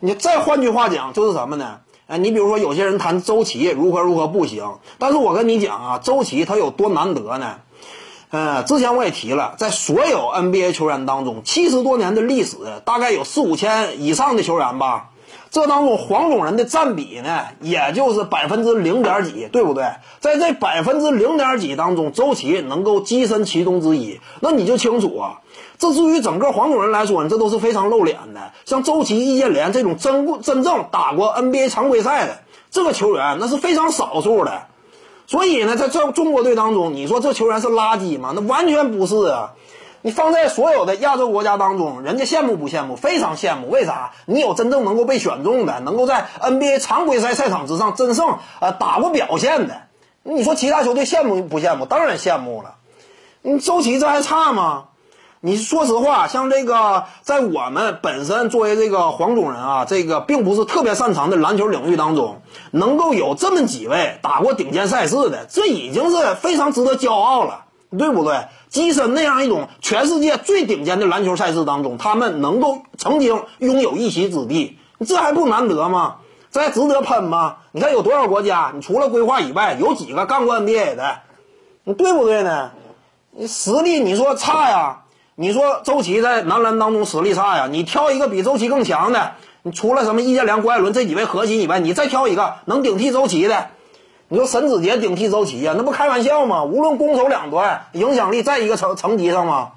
你再换句话讲，就是什么呢？哎，你比如说有些人谈周琦如何如何不行，但是我跟你讲啊，周琦他有多难得呢？呃，之前我也提了，在所有 NBA 球员当中，七十多年的历史，大概有四五千以上的球员吧。这当中黄种人的占比呢，也就是百分之零点几，对不对？在这百分之零点几当中，周琦能够跻身其中之一，那你就清楚啊。这至于整个黄种人来说，这都是非常露脸的。像周琦、易建联这种真真正打过 NBA 常规赛的这个球员，那是非常少数的。所以呢，在这中国队当中，你说这球员是垃圾吗？那完全不是啊！你放在所有的亚洲国家当中，人家羡慕不羡慕？非常羡慕。为啥？你有真正能够被选中的，能够在 NBA 常规赛赛场之上真正呃打过表现的。你说其他球队羡慕不羡慕？当然羡慕了。你周琦这还差吗？你说实话，像这个，在我们本身作为这个黄种人啊，这个并不是特别擅长的篮球领域当中，能够有这么几位打过顶尖赛事的，这已经是非常值得骄傲了，对不对？跻身那样一种全世界最顶尖的篮球赛事当中，他们能够曾经拥有一席之地，这还不难得吗？这还值得喷吗？你看有多少国家，你除了规划以外，有几个干过 NBA 的，你对不对呢？你实力你说差呀？你说周琦在男篮当中实力差呀？你挑一个比周琦更强的，你除了什么易建联、郭艾伦这几位核心以外，你再挑一个能顶替周琦的，你说沈子杰顶替周琦呀？那不开玩笑吗？无论攻守两端，影响力在一个层层级上吗？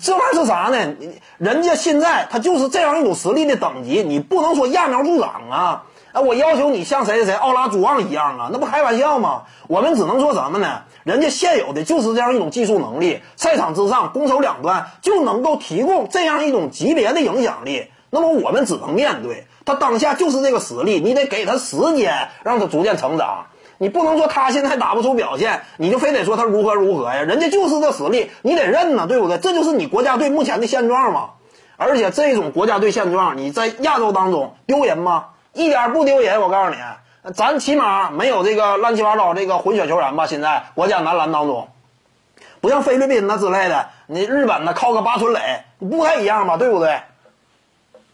这玩意儿是啥呢？人家现在他就是这样一种实力的等级，你不能说揠苗助长啊！哎，我要求你像谁谁谁奥拉朱旺一样啊，那不开玩笑吗？我们只能说什么呢？人家现有的就是这样一种技术能力，赛场之上攻守两端就能够提供这样一种级别的影响力。那么我们只能面对他当下就是这个实力，你得给他时间，让他逐渐成长。你不能说他现在打不出表现，你就非得说他如何如何呀？人家就是这实力，你得认呐，对不对？这就是你国家队目前的现状嘛。而且这种国家队现状，你在亚洲当中丢人吗？一点不丢人，我告诉你，咱起码没有这个乱七八糟这个混血球员吧？现在国家男篮当中，不像菲律宾那之类的，你日本呢靠个八村垒，不太一样吧？对不对？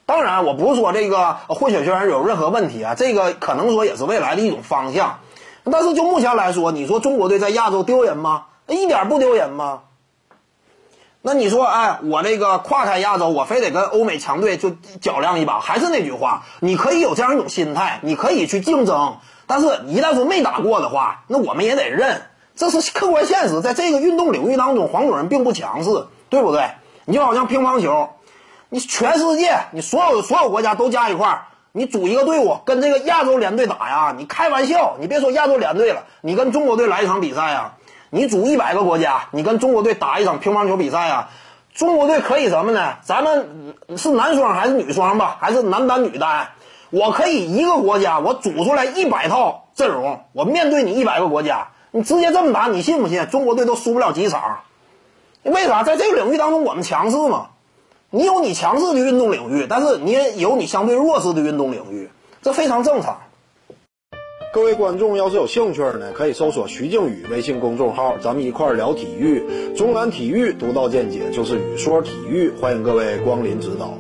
当然，我不是说这个混血球员有任何问题啊，这个可能说也是未来的一种方向。但是就目前来说，你说中国队在亚洲丢人吗？一点不丢人吗？那你说，哎，我这个跨开亚洲，我非得跟欧美强队就较量一把？还是那句话，你可以有这样一种心态，你可以去竞争，但是一旦说没打过的话，那我们也得认，这是客观现实。在这个运动领域当中，黄种人并不强势，对不对？你就好像乒乓球，你全世界，你所有所有国家都加一块儿，你组一个队伍跟这个亚洲联队打呀？你开玩笑，你别说亚洲联队了，你跟中国队来一场比赛呀？你组一百个国家，你跟中国队打一场乒乓球比赛啊？中国队可以什么呢？咱们是男双还是女双吧？还是男单女单？我可以一个国家，我组出来一百套阵容，我面对你一百个国家，你直接这么打，你信不信？中国队都输不了几场。为啥？在这个领域当中，我们强势嘛。你有你强势的运动领域，但是你也有你相对弱势的运动领域，这非常正常。各位观众，要是有兴趣呢，可以搜索徐静宇微信公众号，咱们一块儿聊体育。中南体育独到见解，就是语说体育，欢迎各位光临指导。